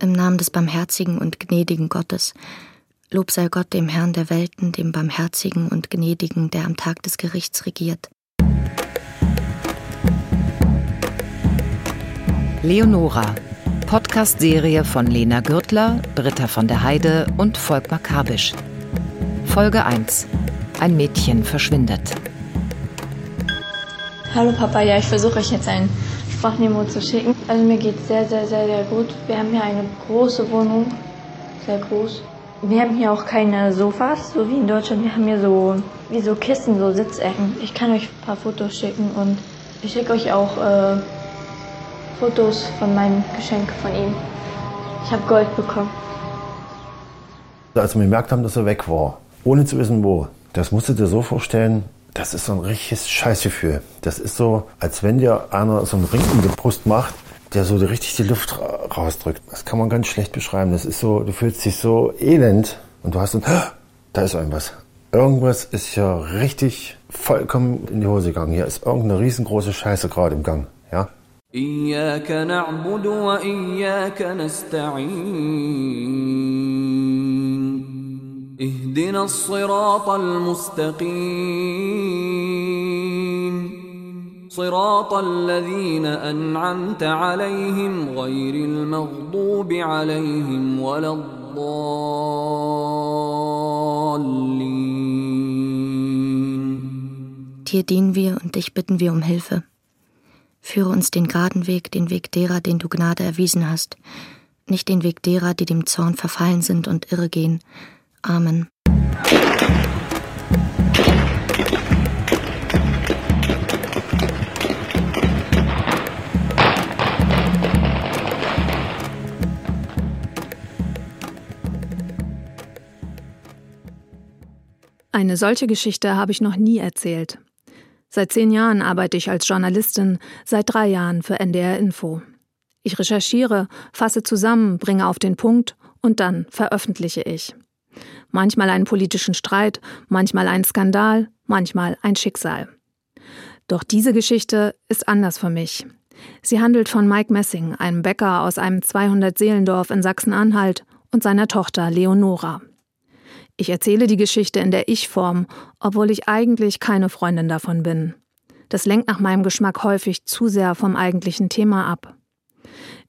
Im Namen des barmherzigen und gnädigen Gottes. Lob sei Gott dem Herrn der Welten, dem barmherzigen und gnädigen, der am Tag des Gerichts regiert. Leonora, Podcast-Serie von Lena Gürtler, Britta von der Heide und Volkmar Kabisch. Folge 1. Ein Mädchen verschwindet. Hallo Papa, ja, ich versuche euch jetzt ein Sprachmemo zu schicken. Also mir geht es sehr, sehr, sehr, sehr gut. Wir haben hier eine große Wohnung, sehr groß. Wir haben hier auch keine Sofas, so wie in Deutschland. Wir haben hier so wie so Kissen, so Sitzecken. Ich kann euch ein paar Fotos schicken und ich schicke euch auch äh, Fotos von meinem Geschenk von ihm. Ich habe Gold bekommen. Als wir gemerkt haben, dass er weg war, ohne zu wissen wo, das musst du dir so vorstellen, das ist so ein richtiges Scheißgefühl. Das ist so, als wenn dir einer so einen Ring um die Brust macht, der so richtig die Luft rausdrückt. Das kann man ganz schlecht beschreiben. Das ist so, du fühlst dich so elend und du hast so, da ist irgendwas. Irgendwas ist ja richtig vollkommen in die Hose gegangen. Hier ist irgendeine riesengroße Scheiße gerade im Gang. Ja? إياك نعبد وإياك نستعين اهدنا الصراط المستقيم صراط الذين أنعمت عليهم غير المغضوب عليهم ولا الضالين Dir dienen wir und dich bitten wir um Hilfe. Führe uns den geraden Weg, den Weg derer, den du Gnade erwiesen hast, nicht den Weg derer, die dem Zorn verfallen sind und irre gehen. Amen. Eine solche Geschichte habe ich noch nie erzählt. Seit zehn Jahren arbeite ich als Journalistin, seit drei Jahren für NDR Info. Ich recherchiere, fasse zusammen, bringe auf den Punkt und dann veröffentliche ich. Manchmal einen politischen Streit, manchmal einen Skandal, manchmal ein Schicksal. Doch diese Geschichte ist anders für mich. Sie handelt von Mike Messing, einem Bäcker aus einem 200-Seelendorf in Sachsen-Anhalt und seiner Tochter Leonora. Ich erzähle die Geschichte in der Ich-Form, obwohl ich eigentlich keine Freundin davon bin. Das lenkt nach meinem Geschmack häufig zu sehr vom eigentlichen Thema ab.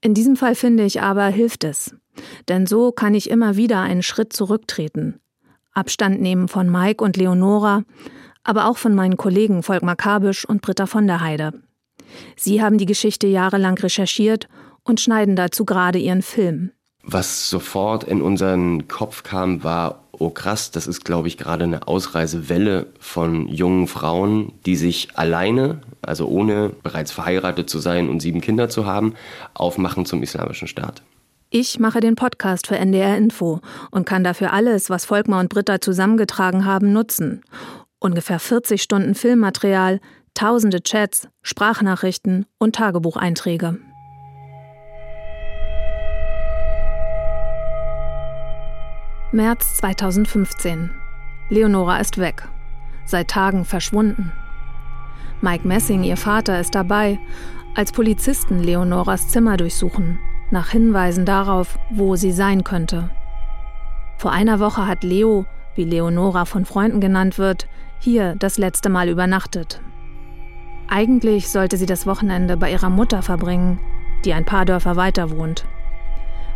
In diesem Fall finde ich aber, hilft es. Denn so kann ich immer wieder einen Schritt zurücktreten. Abstand nehmen von Mike und Leonora, aber auch von meinen Kollegen Volkmar Kabisch und Britta von der Heide. Sie haben die Geschichte jahrelang recherchiert und schneiden dazu gerade ihren Film. Was sofort in unseren Kopf kam, war, oh krass, das ist, glaube ich, gerade eine Ausreisewelle von jungen Frauen, die sich alleine, also ohne bereits verheiratet zu sein und sieben Kinder zu haben, aufmachen zum Islamischen Staat. Ich mache den Podcast für NDR Info und kann dafür alles, was Volkmar und Britta zusammengetragen haben, nutzen. Ungefähr 40 Stunden Filmmaterial, tausende Chats, Sprachnachrichten und Tagebucheinträge. März 2015. Leonora ist weg. Seit Tagen verschwunden. Mike Messing, ihr Vater, ist dabei, als Polizisten Leonoras Zimmer durchsuchen, nach Hinweisen darauf, wo sie sein könnte. Vor einer Woche hat Leo, wie Leonora von Freunden genannt wird, hier das letzte Mal übernachtet. Eigentlich sollte sie das Wochenende bei ihrer Mutter verbringen, die ein paar Dörfer weiter wohnt.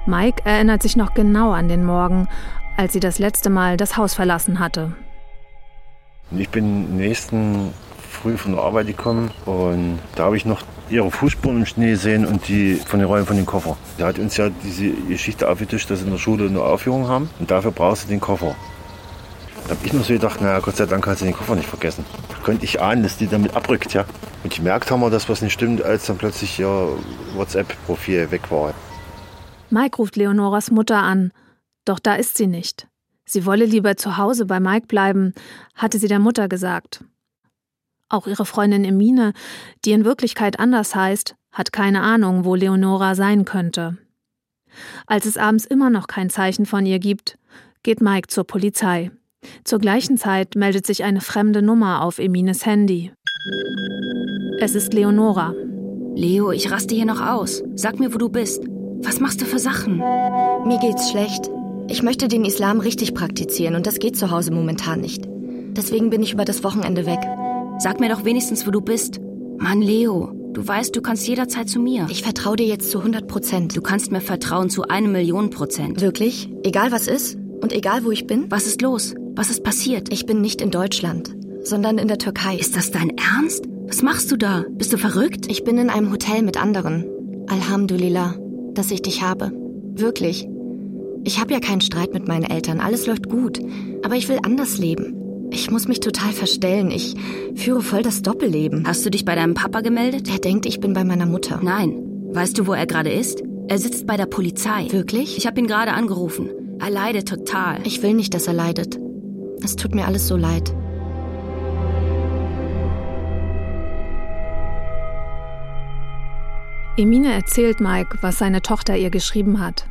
Mike erinnert sich noch genau an den Morgen, als sie das letzte Mal das Haus verlassen hatte. Ich bin nächsten früh von der Arbeit gekommen und da habe ich noch ihre Fußspuren im Schnee gesehen und die von den Räumen von den Koffer. Der hat uns ja diese Geschichte aufgetischt, dass in der Schule eine Aufführung haben und dafür brauchst du den Koffer. Da habe ich noch so gedacht, naja, Gott sei Dank hast du den Koffer nicht vergessen. Da könnte ich ahnen, dass die damit abrückt, ja. Und gemerkt haben wir, dass was nicht stimmt, als dann plötzlich ihr WhatsApp-Profil weg war. Mike ruft Leonoras Mutter an, doch da ist sie nicht. Sie wolle lieber zu Hause bei Mike bleiben, hatte sie der Mutter gesagt. Auch ihre Freundin Emine, die in Wirklichkeit anders heißt, hat keine Ahnung, wo Leonora sein könnte. Als es abends immer noch kein Zeichen von ihr gibt, geht Mike zur Polizei. Zur gleichen Zeit meldet sich eine fremde Nummer auf Emines Handy. Es ist Leonora. Leo, ich raste hier noch aus. Sag mir, wo du bist. Was machst du für Sachen? Mir geht's schlecht. Ich möchte den Islam richtig praktizieren und das geht zu Hause momentan nicht. Deswegen bin ich über das Wochenende weg. Sag mir doch wenigstens, wo du bist. Mann, Leo, du weißt, du kannst jederzeit zu mir. Ich vertraue dir jetzt zu 100 Prozent. Du kannst mir vertrauen zu eine Million Prozent. Wirklich? Egal was ist? Und egal wo ich bin? Was ist los? Was ist passiert? Ich bin nicht in Deutschland, sondern in der Türkei. Ist das dein Ernst? Was machst du da? Bist du verrückt? Ich bin in einem Hotel mit anderen. Alhamdulillah, dass ich dich habe. Wirklich. Ich habe ja keinen Streit mit meinen Eltern, alles läuft gut. Aber ich will anders leben. Ich muss mich total verstellen. Ich führe voll das Doppelleben. Hast du dich bei deinem Papa gemeldet? Er denkt, ich bin bei meiner Mutter. Nein. Weißt du, wo er gerade ist? Er sitzt bei der Polizei. Wirklich? Ich habe ihn gerade angerufen. Er leidet total. Ich will nicht, dass er leidet. Es tut mir alles so leid. Emine erzählt Mike, was seine Tochter ihr geschrieben hat.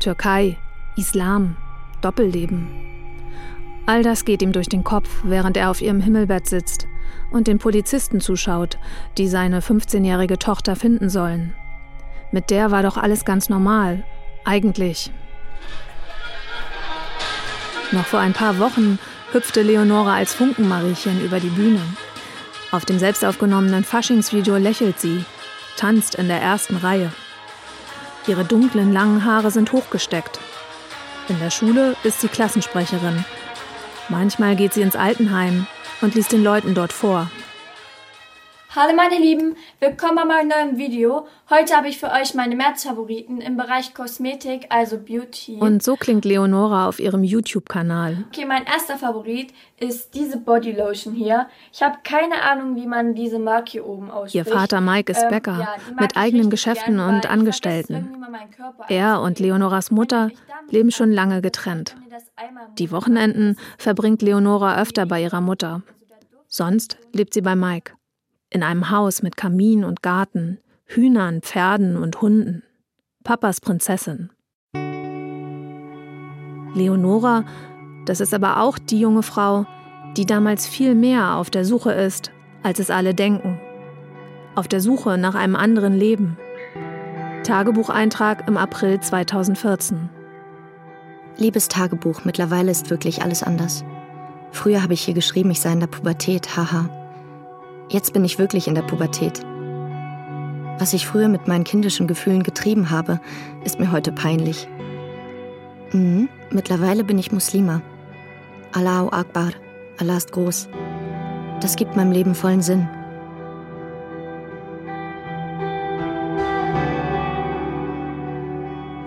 Türkei, Islam, Doppelleben. All das geht ihm durch den Kopf, während er auf ihrem Himmelbett sitzt und den Polizisten zuschaut, die seine 15-jährige Tochter finden sollen. Mit der war doch alles ganz normal, eigentlich. Noch vor ein paar Wochen hüpfte Leonora als Funkenmariechen über die Bühne. Auf dem selbstaufgenommenen Faschingsvideo lächelt sie, tanzt in der ersten Reihe. Ihre dunklen, langen Haare sind hochgesteckt. In der Schule ist sie Klassensprecherin Manchmal geht sie ins Altenheim und liest den Leuten dort vor. Hallo meine Lieben, willkommen bei meinem neuen Video. Heute habe ich für euch meine Märzfavoriten im Bereich Kosmetik, also Beauty. Und so klingt Leonora auf ihrem YouTube-Kanal. Okay, mein erster Favorit ist diese Bodylotion hier. Ich habe keine Ahnung, wie man diese Marke hier oben ausspricht. Ihr Vater Mike ist ähm, Bäcker ja, mit eigenen Geschäften gern, und Angestellten. Er und Leonoras Mutter leben schon lange getrennt. Die Wochenenden verbringt Leonora öfter bei ihrer Mutter. Sonst lebt sie bei Mike in einem Haus mit Kamin und Garten, Hühnern, Pferden und Hunden. Papas Prinzessin. Leonora, das ist aber auch die junge Frau, die damals viel mehr auf der Suche ist, als es alle denken. Auf der Suche nach einem anderen Leben. Tagebucheintrag im April 2014. Liebes Tagebuch, mittlerweile ist wirklich alles anders. Früher habe ich hier geschrieben, ich sei in der Pubertät, haha. Jetzt bin ich wirklich in der Pubertät. Was ich früher mit meinen kindischen Gefühlen getrieben habe, ist mir heute peinlich. Mhm, mittlerweile bin ich Muslima. Allahu Akbar, Allah ist groß. Das gibt meinem Leben vollen Sinn.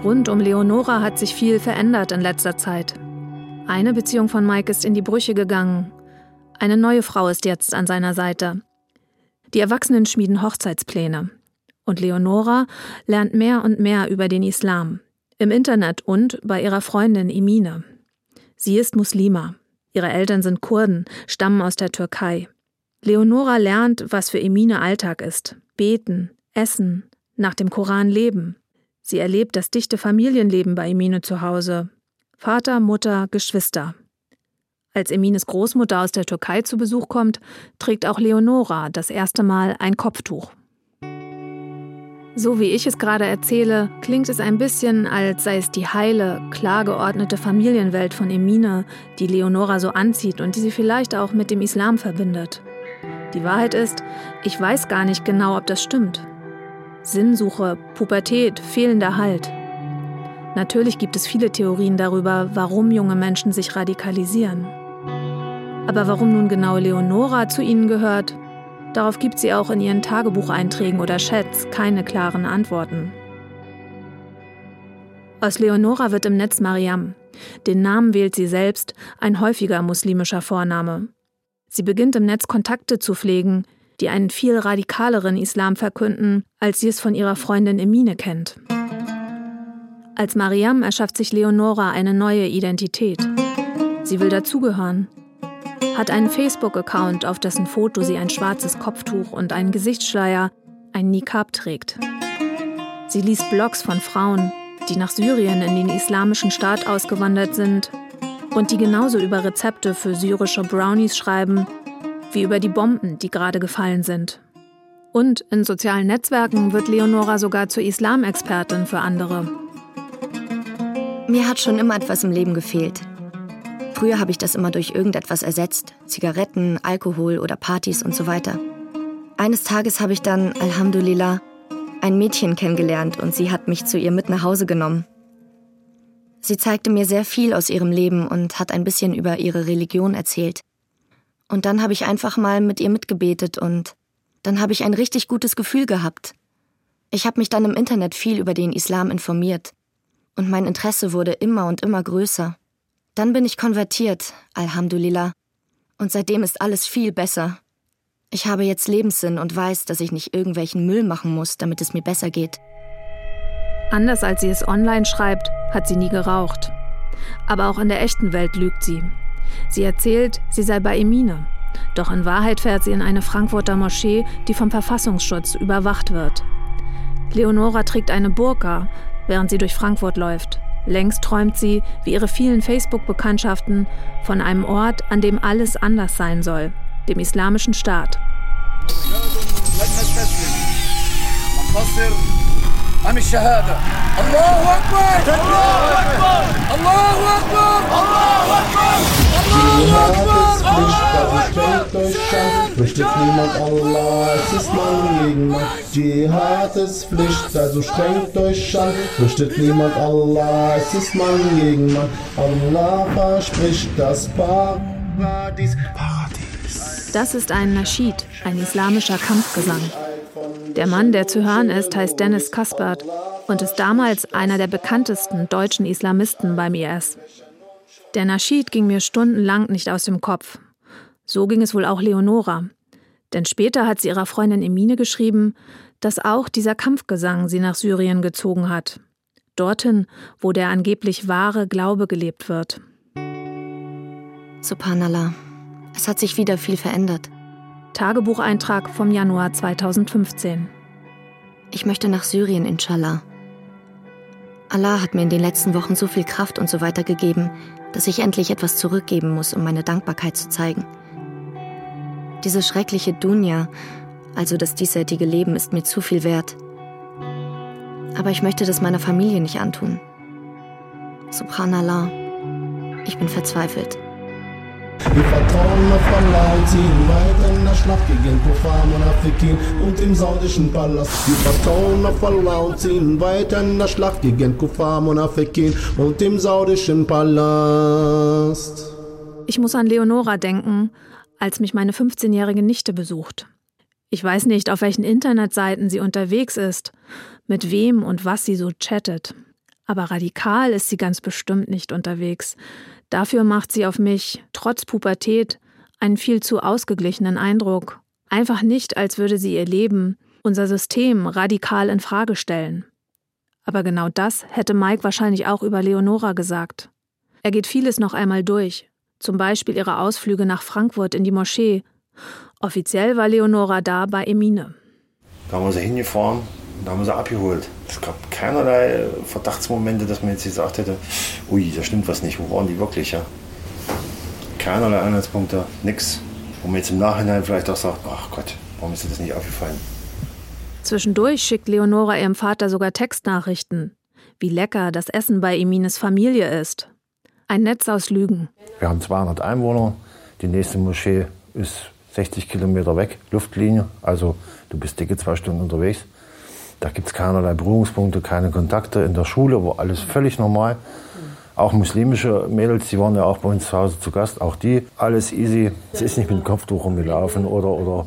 Rund um Leonora hat sich viel verändert in letzter Zeit. Eine Beziehung von Mike ist in die Brüche gegangen. Eine neue Frau ist jetzt an seiner Seite. Die Erwachsenen schmieden Hochzeitspläne. Und Leonora lernt mehr und mehr über den Islam. Im Internet und bei ihrer Freundin Emine. Sie ist Muslima. Ihre Eltern sind Kurden, stammen aus der Türkei. Leonora lernt, was für Emine Alltag ist. Beten, essen, nach dem Koran leben. Sie erlebt das dichte Familienleben bei Emine zu Hause. Vater, Mutter, Geschwister. Als Emines Großmutter aus der Türkei zu Besuch kommt, trägt auch Leonora das erste Mal ein Kopftuch. So wie ich es gerade erzähle, klingt es ein bisschen, als sei es die heile, klar geordnete Familienwelt von Emine, die Leonora so anzieht und die sie vielleicht auch mit dem Islam verbindet. Die Wahrheit ist, ich weiß gar nicht genau, ob das stimmt. Sinnsuche, Pubertät, fehlender Halt. Natürlich gibt es viele Theorien darüber, warum junge Menschen sich radikalisieren. Aber warum nun genau Leonora zu ihnen gehört, darauf gibt sie auch in ihren Tagebucheinträgen oder Chats keine klaren Antworten. Aus Leonora wird im Netz Mariam. Den Namen wählt sie selbst, ein häufiger muslimischer Vorname. Sie beginnt im Netz Kontakte zu pflegen, die einen viel radikaleren Islam verkünden, als sie es von ihrer Freundin Emine kennt. Als Mariam erschafft sich Leonora eine neue Identität. Sie will dazugehören, hat einen Facebook-Account, auf dessen Foto sie ein schwarzes Kopftuch und einen Gesichtsschleier, ein Nikab trägt. Sie liest Blogs von Frauen, die nach Syrien in den islamischen Staat ausgewandert sind und die genauso über Rezepte für syrische Brownies schreiben, wie über die Bomben, die gerade gefallen sind. Und in sozialen Netzwerken wird Leonora sogar zur Islamexpertin für andere. Mir hat schon immer etwas im Leben gefehlt. Früher habe ich das immer durch irgendetwas ersetzt. Zigaretten, Alkohol oder Partys und so weiter. Eines Tages habe ich dann, Alhamdulillah, ein Mädchen kennengelernt und sie hat mich zu ihr mit nach Hause genommen. Sie zeigte mir sehr viel aus ihrem Leben und hat ein bisschen über ihre Religion erzählt. Und dann habe ich einfach mal mit ihr mitgebetet und dann habe ich ein richtig gutes Gefühl gehabt. Ich habe mich dann im Internet viel über den Islam informiert und mein Interesse wurde immer und immer größer. Dann bin ich konvertiert, Alhamdulillah. Und seitdem ist alles viel besser. Ich habe jetzt Lebenssinn und weiß, dass ich nicht irgendwelchen Müll machen muss, damit es mir besser geht. Anders als sie es online schreibt, hat sie nie geraucht. Aber auch in der echten Welt lügt sie. Sie erzählt, sie sei bei Emine. Doch in Wahrheit fährt sie in eine Frankfurter Moschee, die vom Verfassungsschutz überwacht wird. Leonora trägt eine Burka, während sie durch Frankfurt läuft. Längst träumt sie, wie ihre vielen Facebook-Bekanntschaften, von einem Ort, an dem alles anders sein soll, dem islamischen Staat. Niemand ist furchtbar, stellt euch an, fürchtet niemand Allah, es ist Mann gegen Mann. Jihad ist Pflicht, also strengt euch an, fürchtet niemand Allah, es ist Mann gegen Mann. Allah verspricht das Paradies. Das ist ein Naschid, ein islamischer Kampfgesang. Der Mann, der zu hören ist, heißt Dennis Kaspert und ist damals einer der bekanntesten deutschen Islamisten beim IS. Der Naschid ging mir stundenlang nicht aus dem Kopf. So ging es wohl auch Leonora. Denn später hat sie ihrer Freundin Emine geschrieben, dass auch dieser Kampfgesang sie nach Syrien gezogen hat. Dorthin, wo der angeblich wahre Glaube gelebt wird. Subhanallah. Es hat sich wieder viel verändert. Tagebucheintrag vom Januar 2015. Ich möchte nach Syrien, inshallah. Allah hat mir in den letzten Wochen so viel Kraft und so weiter gegeben, dass ich endlich etwas zurückgeben muss, um meine Dankbarkeit zu zeigen. Diese schreckliche Dunja, also das diesseitige Leben, ist mir zu viel wert. Aber ich möchte das meiner Familie nicht antun. Subhanallah, ich bin verzweifelt. Wir vertrauen auf Allah und ziehen weiter in der Schlacht gegen Kufar Munafikin und im saudischen Palast. Wir vertrauen auf Allah und ziehen weiter in der Schlacht gegen Kufar Munafikin und im saudischen Palast. Ich muss an Leonora denken, als mich meine 15-jährige Nichte besucht. Ich weiß nicht, auf welchen Internetseiten sie unterwegs ist, mit wem und was sie so chattet. Aber radikal ist sie ganz bestimmt nicht unterwegs. Dafür macht sie auf mich, trotz Pubertät, einen viel zu ausgeglichenen Eindruck. Einfach nicht, als würde sie ihr Leben, unser System radikal in Frage stellen. Aber genau das hätte Mike wahrscheinlich auch über Leonora gesagt. Er geht vieles noch einmal durch, zum Beispiel ihre Ausflüge nach Frankfurt in die Moschee. Offiziell war Leonora da bei Emine. Da haben wir sie hingefahren, da haben wir sie abgeholt. Es gab keinerlei Verdachtsmomente, dass man jetzt gesagt hätte, ui, da stimmt was nicht, wo waren die wirklich, ja? Keinerlei Anhaltspunkte, nix. Wo man jetzt im Nachhinein vielleicht auch sagt, ach Gott, warum ist dir das nicht aufgefallen? Zwischendurch schickt Leonora ihrem Vater sogar Textnachrichten. Wie lecker das Essen bei Emines Familie ist. Ein Netz aus Lügen. Wir haben 200 Einwohner. Die nächste Moschee ist 60 Kilometer weg, Luftlinie. Also du bist dicke zwei Stunden unterwegs. Da gibt es keinerlei Berührungspunkte, keine Kontakte. In der Schule war alles völlig normal. Auch muslimische Mädels, die waren ja auch bei uns zu Hause zu Gast, auch die, alles easy. Sie ist nicht mit dem Kopftuch rumgelaufen oder, oder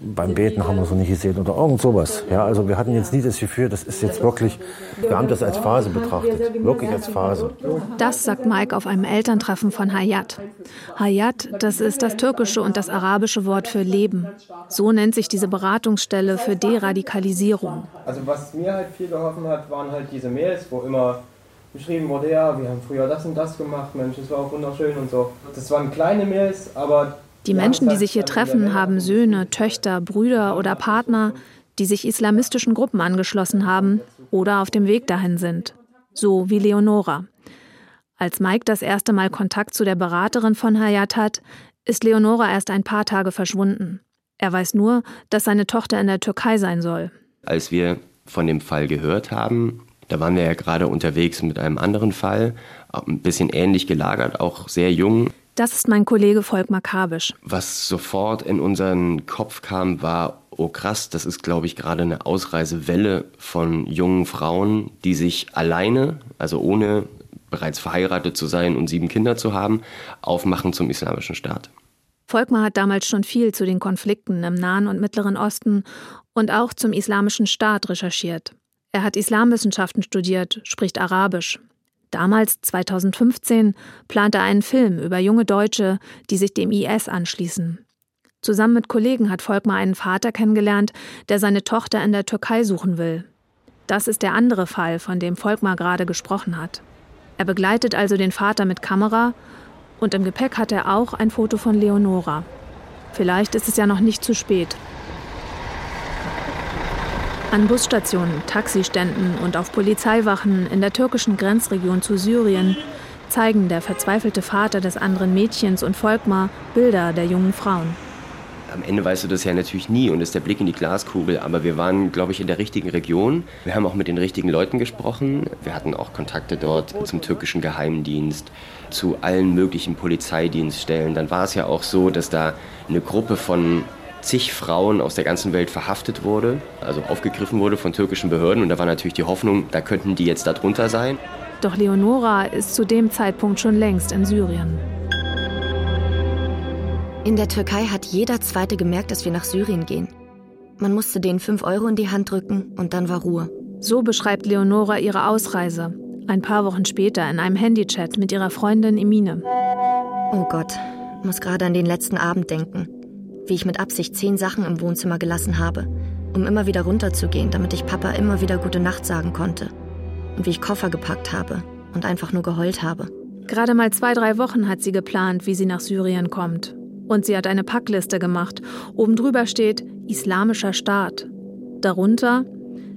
beim Beten haben wir sie nicht gesehen oder irgend sowas. Ja, also wir hatten jetzt nie das Gefühl, das ist jetzt wirklich, wir haben das als Phase betrachtet, wirklich als Phase. Das sagt Mike auf einem Elterntreffen von Hayat. Hayat, das ist das türkische und das arabische Wort für Leben. So nennt sich diese Beratungsstelle für Deradikalisierung. Also was mir halt viel geholfen hat, waren halt diese Mails, wo immer beschrieben wurde, ja, wir haben früher das und das gemacht, Mensch, das war auch wunderschön und so. Das waren kleine Mails, aber... Die Menschen, die sich hier treffen, haben Söhne, Töchter, Brüder oder Partner, die sich islamistischen Gruppen angeschlossen haben oder auf dem Weg dahin sind. So wie Leonora. Als Mike das erste Mal Kontakt zu der Beraterin von Hayat hat, ist Leonora erst ein paar Tage verschwunden. Er weiß nur, dass seine Tochter in der Türkei sein soll. Als wir von dem Fall gehört haben, da waren wir ja gerade unterwegs mit einem anderen Fall, ein bisschen ähnlich gelagert, auch sehr jung. Das ist mein Kollege Volkmar Kabisch. Was sofort in unseren Kopf kam, war, oh krass, das ist, glaube ich, gerade eine Ausreisewelle von jungen Frauen, die sich alleine, also ohne bereits verheiratet zu sein und sieben Kinder zu haben, aufmachen zum Islamischen Staat. Volkmar hat damals schon viel zu den Konflikten im Nahen und Mittleren Osten und auch zum Islamischen Staat recherchiert. Er hat Islamwissenschaften studiert, spricht Arabisch. Damals, 2015, plante er einen Film über junge Deutsche, die sich dem IS anschließen. Zusammen mit Kollegen hat Volkmar einen Vater kennengelernt, der seine Tochter in der Türkei suchen will. Das ist der andere Fall, von dem Volkmar gerade gesprochen hat. Er begleitet also den Vater mit Kamera und im Gepäck hat er auch ein Foto von Leonora. Vielleicht ist es ja noch nicht zu spät. An Busstationen, Taxiständen und auf Polizeiwachen in der türkischen Grenzregion zu Syrien zeigen der verzweifelte Vater des anderen Mädchens und Volkmar Bilder der jungen Frauen am Ende weißt du das ja natürlich nie und ist der Blick in die Glaskugel. Aber wir waren, glaube ich, in der richtigen Region. Wir haben auch mit den richtigen Leuten gesprochen. Wir hatten auch Kontakte dort zum türkischen Geheimdienst, zu allen möglichen Polizeidienststellen. Dann war es ja auch so, dass da eine Gruppe von zig Frauen aus der ganzen Welt verhaftet wurde, also aufgegriffen wurde von türkischen Behörden. Und da war natürlich die Hoffnung, da könnten die jetzt darunter sein. Doch Leonora ist zu dem Zeitpunkt schon längst in Syrien. In der Türkei hat jeder Zweite gemerkt, dass wir nach Syrien gehen. Man musste denen 5 Euro in die Hand drücken und dann war Ruhe. So beschreibt Leonora ihre Ausreise. Ein paar Wochen später in einem Handychat mit ihrer Freundin Emine. Oh Gott, muss gerade an den letzten Abend denken. Wie ich mit Absicht zehn Sachen im Wohnzimmer gelassen habe, um immer wieder runterzugehen, damit ich Papa immer wieder gute Nacht sagen konnte. Und wie ich Koffer gepackt habe und einfach nur geheult habe. Gerade mal zwei, drei Wochen hat sie geplant, wie sie nach Syrien kommt. Und sie hat eine Packliste gemacht. Oben drüber steht Islamischer Staat. Darunter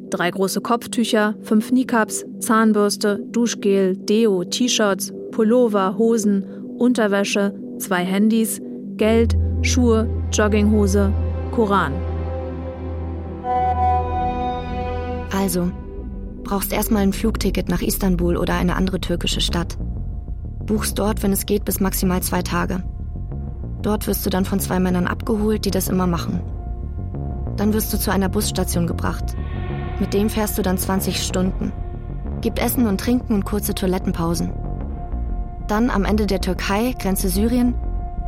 drei große Kopftücher, fünf Kneecaps, Zahnbürste, Duschgel, Deo, T-Shirts, Pullover, Hosen, Unterwäsche, zwei Handys, Geld, Schuhe, Jogginghose, Koran. Also, brauchst erstmal ein Flugticket nach Istanbul oder eine andere türkische Stadt. Buchst dort, wenn es geht, bis maximal zwei Tage. Dort wirst du dann von zwei Männern abgeholt, die das immer machen. Dann wirst du zu einer Busstation gebracht. Mit dem fährst du dann 20 Stunden. Gibt Essen und Trinken und kurze Toilettenpausen. Dann am Ende der Türkei, Grenze Syrien,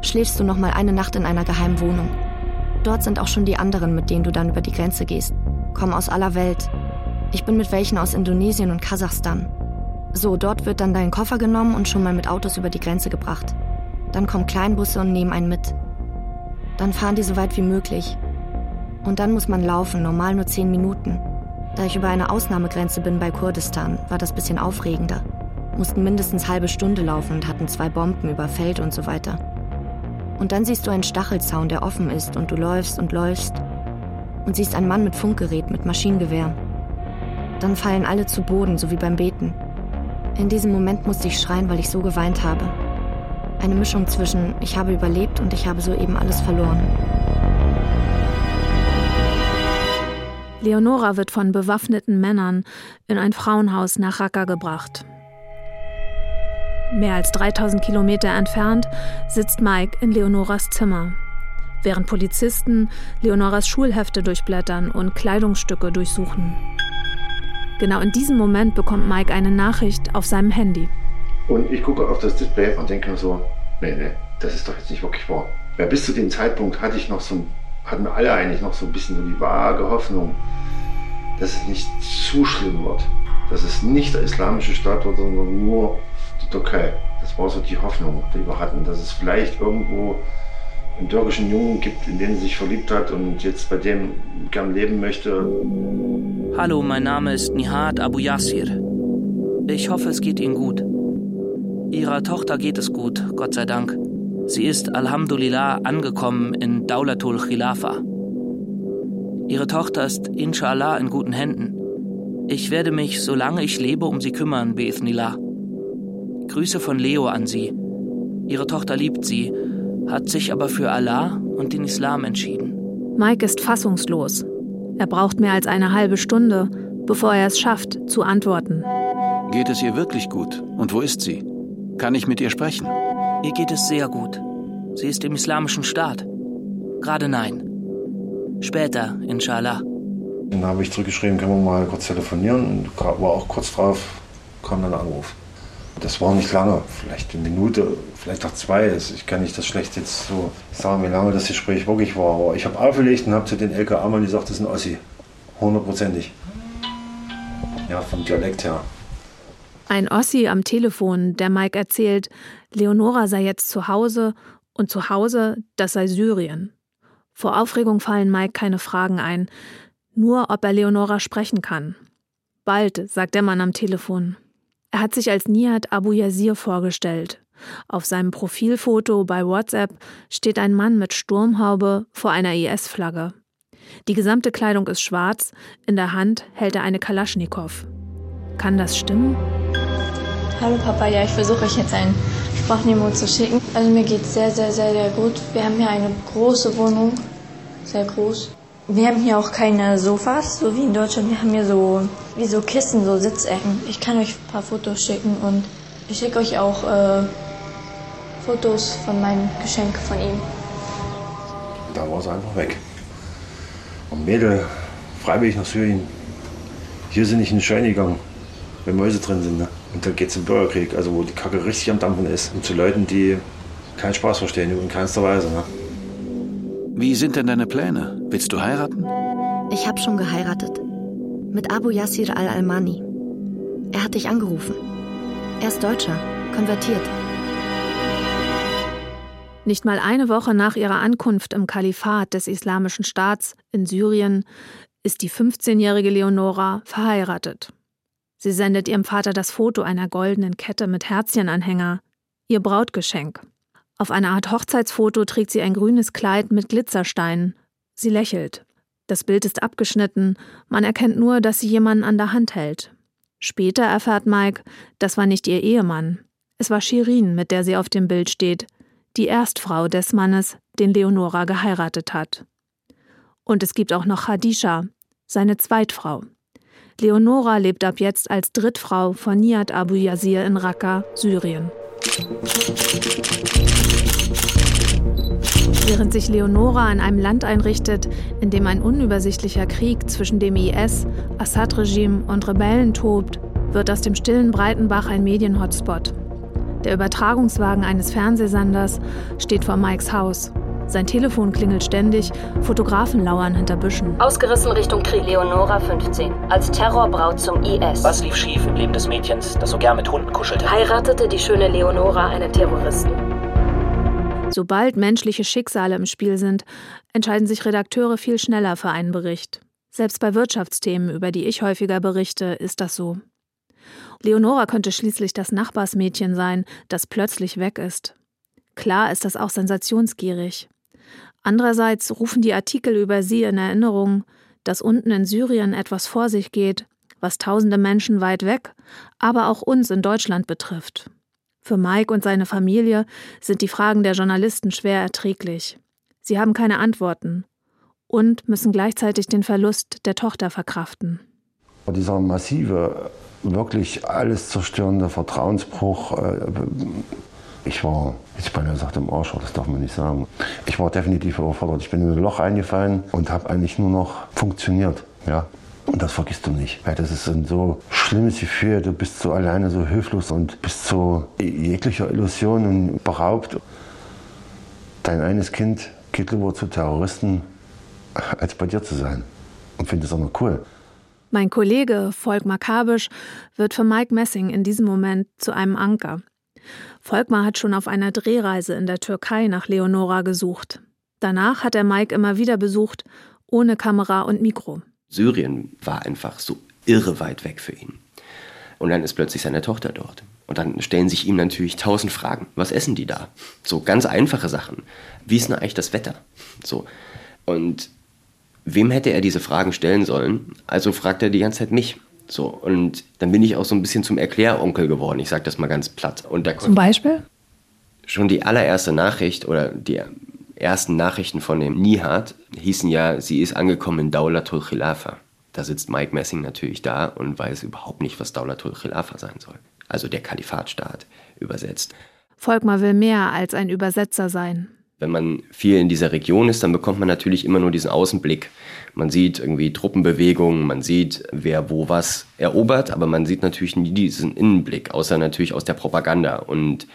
schläfst du noch mal eine Nacht in einer geheimen Wohnung. Dort sind auch schon die anderen, mit denen du dann über die Grenze gehst. Kommen aus aller Welt. Ich bin mit welchen aus Indonesien und Kasachstan. So, dort wird dann dein Koffer genommen und schon mal mit Autos über die Grenze gebracht. Dann kommen Kleinbusse und nehmen einen mit. Dann fahren die so weit wie möglich. Und dann muss man laufen, normal nur zehn Minuten. Da ich über eine Ausnahmegrenze bin bei Kurdistan, war das bisschen aufregender. Mussten mindestens halbe Stunde laufen und hatten zwei Bomben über Feld und so weiter. Und dann siehst du einen Stachelzaun, der offen ist und du läufst und läufst und siehst einen Mann mit Funkgerät, mit Maschinengewehr. Dann fallen alle zu Boden, so wie beim Beten. In diesem Moment musste ich schreien, weil ich so geweint habe. Eine Mischung zwischen ich habe überlebt und ich habe soeben alles verloren. Leonora wird von bewaffneten Männern in ein Frauenhaus nach Raqqa gebracht. Mehr als 3000 Kilometer entfernt sitzt Mike in Leonoras Zimmer, während Polizisten Leonoras Schulhefte durchblättern und Kleidungsstücke durchsuchen. Genau in diesem Moment bekommt Mike eine Nachricht auf seinem Handy. Und ich gucke auf das Display und denke mir so, nee, nee, das ist doch jetzt nicht wirklich wahr. Ja, bis zu dem Zeitpunkt hatte ich noch so, hatten wir alle eigentlich noch so ein bisschen die vage Hoffnung, dass es nicht zu schlimm wird. Dass es nicht der islamische Staat wird, sondern nur Türkei. Das war so die Hoffnung, die wir hatten, dass es vielleicht irgendwo einen türkischen Jungen gibt, in den sie sich verliebt hat und jetzt bei dem gern leben möchte. Hallo, mein Name ist Nihat Abu Yassir. Ich hoffe, es geht Ihnen gut. Ihrer Tochter geht es gut, Gott sei Dank. Sie ist Alhamdulillah angekommen in Daulatul Khilafa. Ihre Tochter ist inshallah in guten Händen. Ich werde mich, solange ich lebe, um sie kümmern, Beithnillah. Grüße von Leo an Sie. Ihre Tochter liebt Sie, hat sich aber für Allah und den Islam entschieden. Mike ist fassungslos. Er braucht mehr als eine halbe Stunde, bevor er es schafft, zu antworten. Geht es ihr wirklich gut? Und wo ist sie? Kann ich mit ihr sprechen? Ihr geht es sehr gut. Sie ist im islamischen Staat. Gerade nein. Später, inshallah. Dann habe ich zurückgeschrieben, können wir mal kurz telefonieren. Und war auch kurz drauf, kam dann ein Anruf. Das war nicht lange, vielleicht eine Minute, vielleicht auch zwei. Ich kann nicht das schlecht jetzt so sagen, wie lange das Gespräch wirklich war. Aber ich habe aufgelegt und habe zu den LKA-Mann gesagt, das ist ein Ossi. Hundertprozentig. Ja, vom Dialekt her. Ein Ossi am Telefon, der Mike erzählt, Leonora sei jetzt zu Hause und zu Hause, das sei Syrien. Vor Aufregung fallen Mike keine Fragen ein, nur ob er Leonora sprechen kann. Bald, sagt der Mann am Telefon. Er hat sich als Nihat Abu Yazir vorgestellt. Auf seinem Profilfoto bei WhatsApp steht ein Mann mit Sturmhaube vor einer IS-Flagge. Die gesamte Kleidung ist schwarz, in der Hand hält er eine Kalaschnikow. Kann das stimmen? Hallo Papa, ja, ich versuche euch jetzt ein Sprachnemo zu schicken. Also mir geht es sehr, sehr, sehr, sehr gut. Wir haben hier eine große Wohnung, sehr groß. Wir haben hier auch keine Sofas, so wie in Deutschland. Wir haben hier so wie so Kissen, so Sitzecken. Ich kann euch ein paar Fotos schicken und ich schicke euch auch äh, Fotos von meinem Geschenk von ihm. Da war es einfach weg. Und Mädel, freiwillig nach Syrien. Hier sind nicht in den Schein gegangen, wenn Mäuse drin sind. Ne? Und da geht es im Bürgerkrieg, also wo die Kacke richtig am Dampfen ist. Und zu Leuten, die keinen Spaß verstehen, in keinster Weise. Ne? Wie sind denn deine Pläne? Willst du heiraten? Ich habe schon geheiratet. Mit Abu Yassir al-Almani. Er hat dich angerufen. Er ist Deutscher, konvertiert. Nicht mal eine Woche nach ihrer Ankunft im Kalifat des Islamischen Staats in Syrien ist die 15-jährige Leonora verheiratet. Sie sendet ihrem Vater das Foto einer goldenen Kette mit Herzchenanhänger, ihr Brautgeschenk. Auf einer Art Hochzeitsfoto trägt sie ein grünes Kleid mit Glitzersteinen. Sie lächelt. Das Bild ist abgeschnitten, man erkennt nur, dass sie jemanden an der Hand hält. Später erfährt Mike, das war nicht ihr Ehemann. Es war Shirin, mit der sie auf dem Bild steht, die Erstfrau des Mannes, den Leonora geheiratet hat. Und es gibt auch noch Khadisha, seine Zweitfrau. Leonora lebt ab jetzt als Drittfrau von Nihat Abu Yazir in Raqqa, Syrien. Während sich Leonora in einem Land einrichtet, in dem ein unübersichtlicher Krieg zwischen dem IS, Assad-Regime und Rebellen tobt, wird aus dem stillen Breitenbach ein Medienhotspot. Der Übertragungswagen eines Fernsehsenders steht vor Mikes Haus. Sein Telefon klingelt ständig, Fotografen lauern hinter Büschen. Ausgerissen Richtung Krieg. Leonora 15, als Terrorbraut zum IS. Was lief schief im Leben des Mädchens, das so gern mit Hunden kuschelte? Heiratete die schöne Leonora einen Terroristen. Sobald menschliche Schicksale im Spiel sind, entscheiden sich Redakteure viel schneller für einen Bericht. Selbst bei Wirtschaftsthemen, über die ich häufiger berichte, ist das so. Leonora könnte schließlich das Nachbarsmädchen sein, das plötzlich weg ist. Klar ist das auch sensationsgierig. Andererseits rufen die Artikel über sie in Erinnerung, dass unten in Syrien etwas vor sich geht, was tausende Menschen weit weg, aber auch uns in Deutschland betrifft. Für Mike und seine Familie sind die Fragen der Journalisten schwer erträglich. Sie haben keine Antworten und müssen gleichzeitig den Verlust der Tochter verkraften. Dieser massive, wirklich alles zerstörende Vertrauensbruch, äh, ich war, ich beinahe gesagt, im Arsch, das darf man nicht sagen. Ich war definitiv überfordert. Ich bin in ein Loch eingefallen und habe eigentlich nur noch funktioniert. Ja. Und das vergisst du nicht. Weil das ist ein so schlimmes Gefühl. Du bist so alleine, so hilflos und bist so jeglicher Illusionen beraubt. Dein eines Kind geht lieber zu Terroristen, als bei dir zu sein. Und findet es auch noch cool. Mein Kollege Volkmar Kabisch wird für Mike Messing in diesem Moment zu einem Anker. Volkmar hat schon auf einer Drehreise in der Türkei nach Leonora gesucht. Danach hat er Mike immer wieder besucht, ohne Kamera und Mikro. Syrien war einfach so irre weit weg für ihn. Und dann ist plötzlich seine Tochter dort. Und dann stellen sich ihm natürlich tausend Fragen. Was essen die da? So ganz einfache Sachen. Wie ist denn eigentlich das Wetter? So. Und wem hätte er diese Fragen stellen sollen? Also fragt er die ganze Zeit mich. So, und dann bin ich auch so ein bisschen zum Erkläronkel geworden. Ich sage das mal ganz platt. Und da Zum Beispiel? Schon die allererste Nachricht oder die ersten Nachrichten von dem Nihat hießen ja, sie ist angekommen in Daulatul Khilafa. Da sitzt Mike Messing natürlich da und weiß überhaupt nicht, was Daulatul Khilafa sein soll. Also der Kalifatstaat übersetzt. Volkmar will mehr als ein Übersetzer sein. Wenn man viel in dieser Region ist, dann bekommt man natürlich immer nur diesen Außenblick. Man sieht irgendwie Truppenbewegungen, man sieht, wer wo was erobert, aber man sieht natürlich nie diesen Innenblick, außer natürlich aus der Propaganda. Und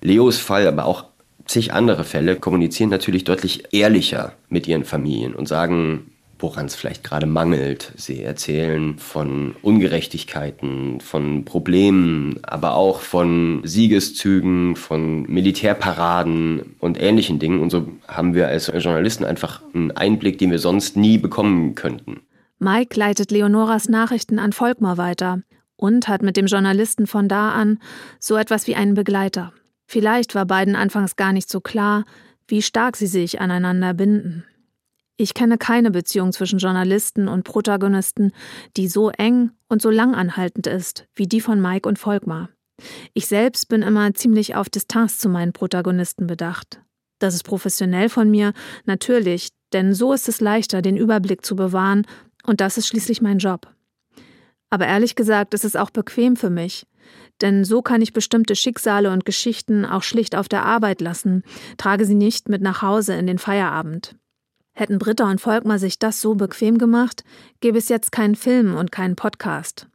Leos Fall, aber auch zig andere Fälle kommunizieren natürlich deutlich ehrlicher mit ihren Familien und sagen, woran es vielleicht gerade mangelt. Sie erzählen von Ungerechtigkeiten, von Problemen, aber auch von Siegeszügen, von Militärparaden und ähnlichen Dingen. Und so haben wir als Journalisten einfach einen Einblick, den wir sonst nie bekommen könnten. Mike leitet Leonoras Nachrichten an Volkmar weiter und hat mit dem Journalisten von da an so etwas wie einen Begleiter. Vielleicht war beiden anfangs gar nicht so klar, wie stark sie sich aneinander binden. Ich kenne keine Beziehung zwischen Journalisten und Protagonisten, die so eng und so langanhaltend ist wie die von Mike und Volkmar. Ich selbst bin immer ziemlich auf Distanz zu meinen Protagonisten bedacht. Das ist professionell von mir, natürlich, denn so ist es leichter, den Überblick zu bewahren, und das ist schließlich mein Job. Aber ehrlich gesagt ist es auch bequem für mich, denn so kann ich bestimmte Schicksale und Geschichten auch schlicht auf der Arbeit lassen, trage sie nicht mit nach Hause in den Feierabend. Hätten Britta und Volkmar sich das so bequem gemacht, gäbe es jetzt keinen Film und keinen Podcast.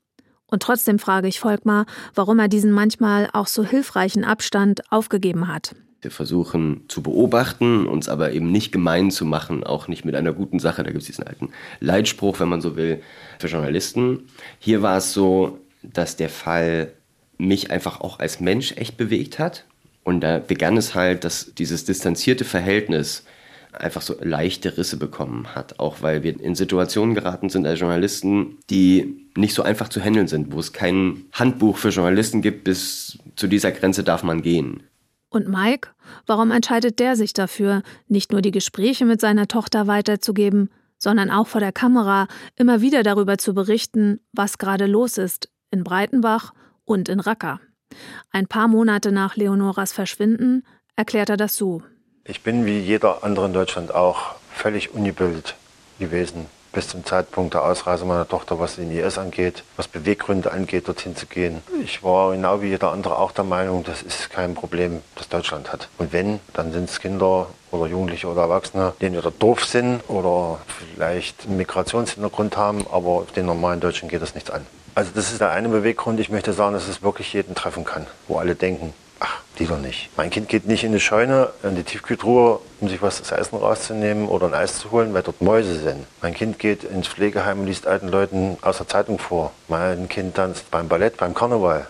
Und trotzdem frage ich Volkmar, warum er diesen manchmal auch so hilfreichen Abstand aufgegeben hat. Wir versuchen zu beobachten, uns aber eben nicht gemein zu machen, auch nicht mit einer guten Sache. Da gibt es diesen alten Leitspruch, wenn man so will, für Journalisten. Hier war es so, dass der Fall mich einfach auch als Mensch echt bewegt hat. Und da begann es halt, dass dieses distanzierte Verhältnis einfach so leichte Risse bekommen hat. Auch weil wir in Situationen geraten sind als Journalisten, die nicht so einfach zu handeln sind, wo es kein Handbuch für Journalisten gibt, bis zu dieser Grenze darf man gehen. Und Mike, warum entscheidet der sich dafür, nicht nur die Gespräche mit seiner Tochter weiterzugeben, sondern auch vor der Kamera immer wieder darüber zu berichten, was gerade los ist in Breitenbach und in Racker. Ein paar Monate nach Leonoras Verschwinden erklärt er das so. Ich bin wie jeder andere in Deutschland auch völlig ungebildet gewesen bis zum Zeitpunkt der Ausreise meiner Tochter, was den IS angeht, was Beweggründe angeht, dorthin zu gehen. Ich war genau wie jeder andere auch der Meinung, das ist kein Problem, das Deutschland hat. Und wenn, dann sind es Kinder oder Jugendliche oder Erwachsene, die entweder doof sind oder vielleicht einen Migrationshintergrund haben, aber den normalen Deutschen geht das nichts an. Also das ist der eine Beweggrund. Ich möchte sagen, dass es wirklich jeden treffen kann, wo alle denken, Ach, doch nicht. Mein Kind geht nicht in die Scheune, in die Tiefkühltruhe, um sich was zu essen rauszunehmen oder ein Eis zu holen, weil dort Mäuse sind. Mein Kind geht ins Pflegeheim und liest alten Leuten aus der Zeitung vor. Mein Kind tanzt beim Ballett, beim Karneval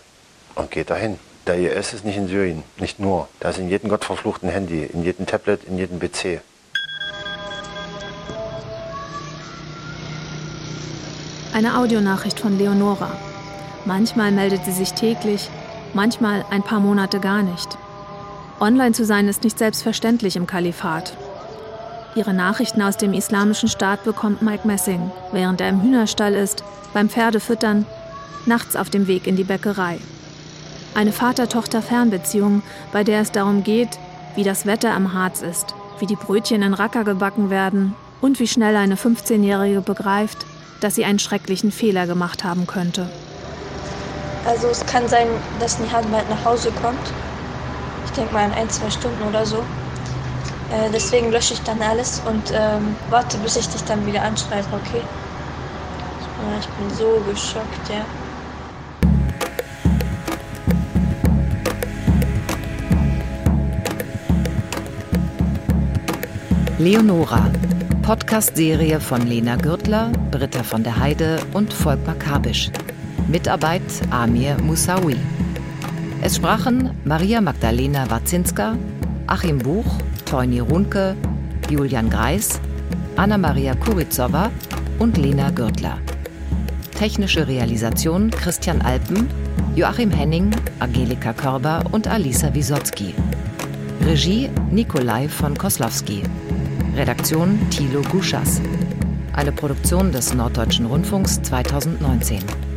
und geht dahin. Der IS ist nicht in Syrien, nicht nur. Der ist in jedem gottverfluchten Handy, in jedem Tablet, in jedem PC. Eine Audionachricht von Leonora. Manchmal meldet sie sich täglich, manchmal ein paar Monate gar nicht. Online zu sein ist nicht selbstverständlich im Kalifat. Ihre Nachrichten aus dem islamischen Staat bekommt Mike Messing, während er im Hühnerstall ist, beim Pferdefüttern, nachts auf dem Weg in die Bäckerei. Eine Vater-Tochter-Fernbeziehung, bei der es darum geht, wie das Wetter am Harz ist, wie die Brötchen in Racker gebacken werden und wie schnell eine 15-Jährige begreift, dass sie einen schrecklichen Fehler gemacht haben könnte. Also es kann sein, dass Nihat bald nach Hause kommt. Ich denke mal in ein, zwei Stunden oder so. Äh, deswegen lösche ich dann alles und ähm, warte, bis ich dich dann wieder anschreibe, okay? Ich bin so geschockt, ja. Leonora, Podcast-Serie von Lena Gürtler, Britta von der Heide und Volkmar Kabisch. Mitarbeit Amir Moussaoui. Es sprachen Maria Magdalena Wazinska, Achim Buch, Teuni Runke, Julian Greis, Anna-Maria Kurizowa und Lena Gürtler. Technische Realisation Christian Alpen, Joachim Henning, Angelika Körber und Alisa Wisotzki. Regie Nikolai von Koslowski. Redaktion Thilo Guschas. Eine Produktion des Norddeutschen Rundfunks 2019.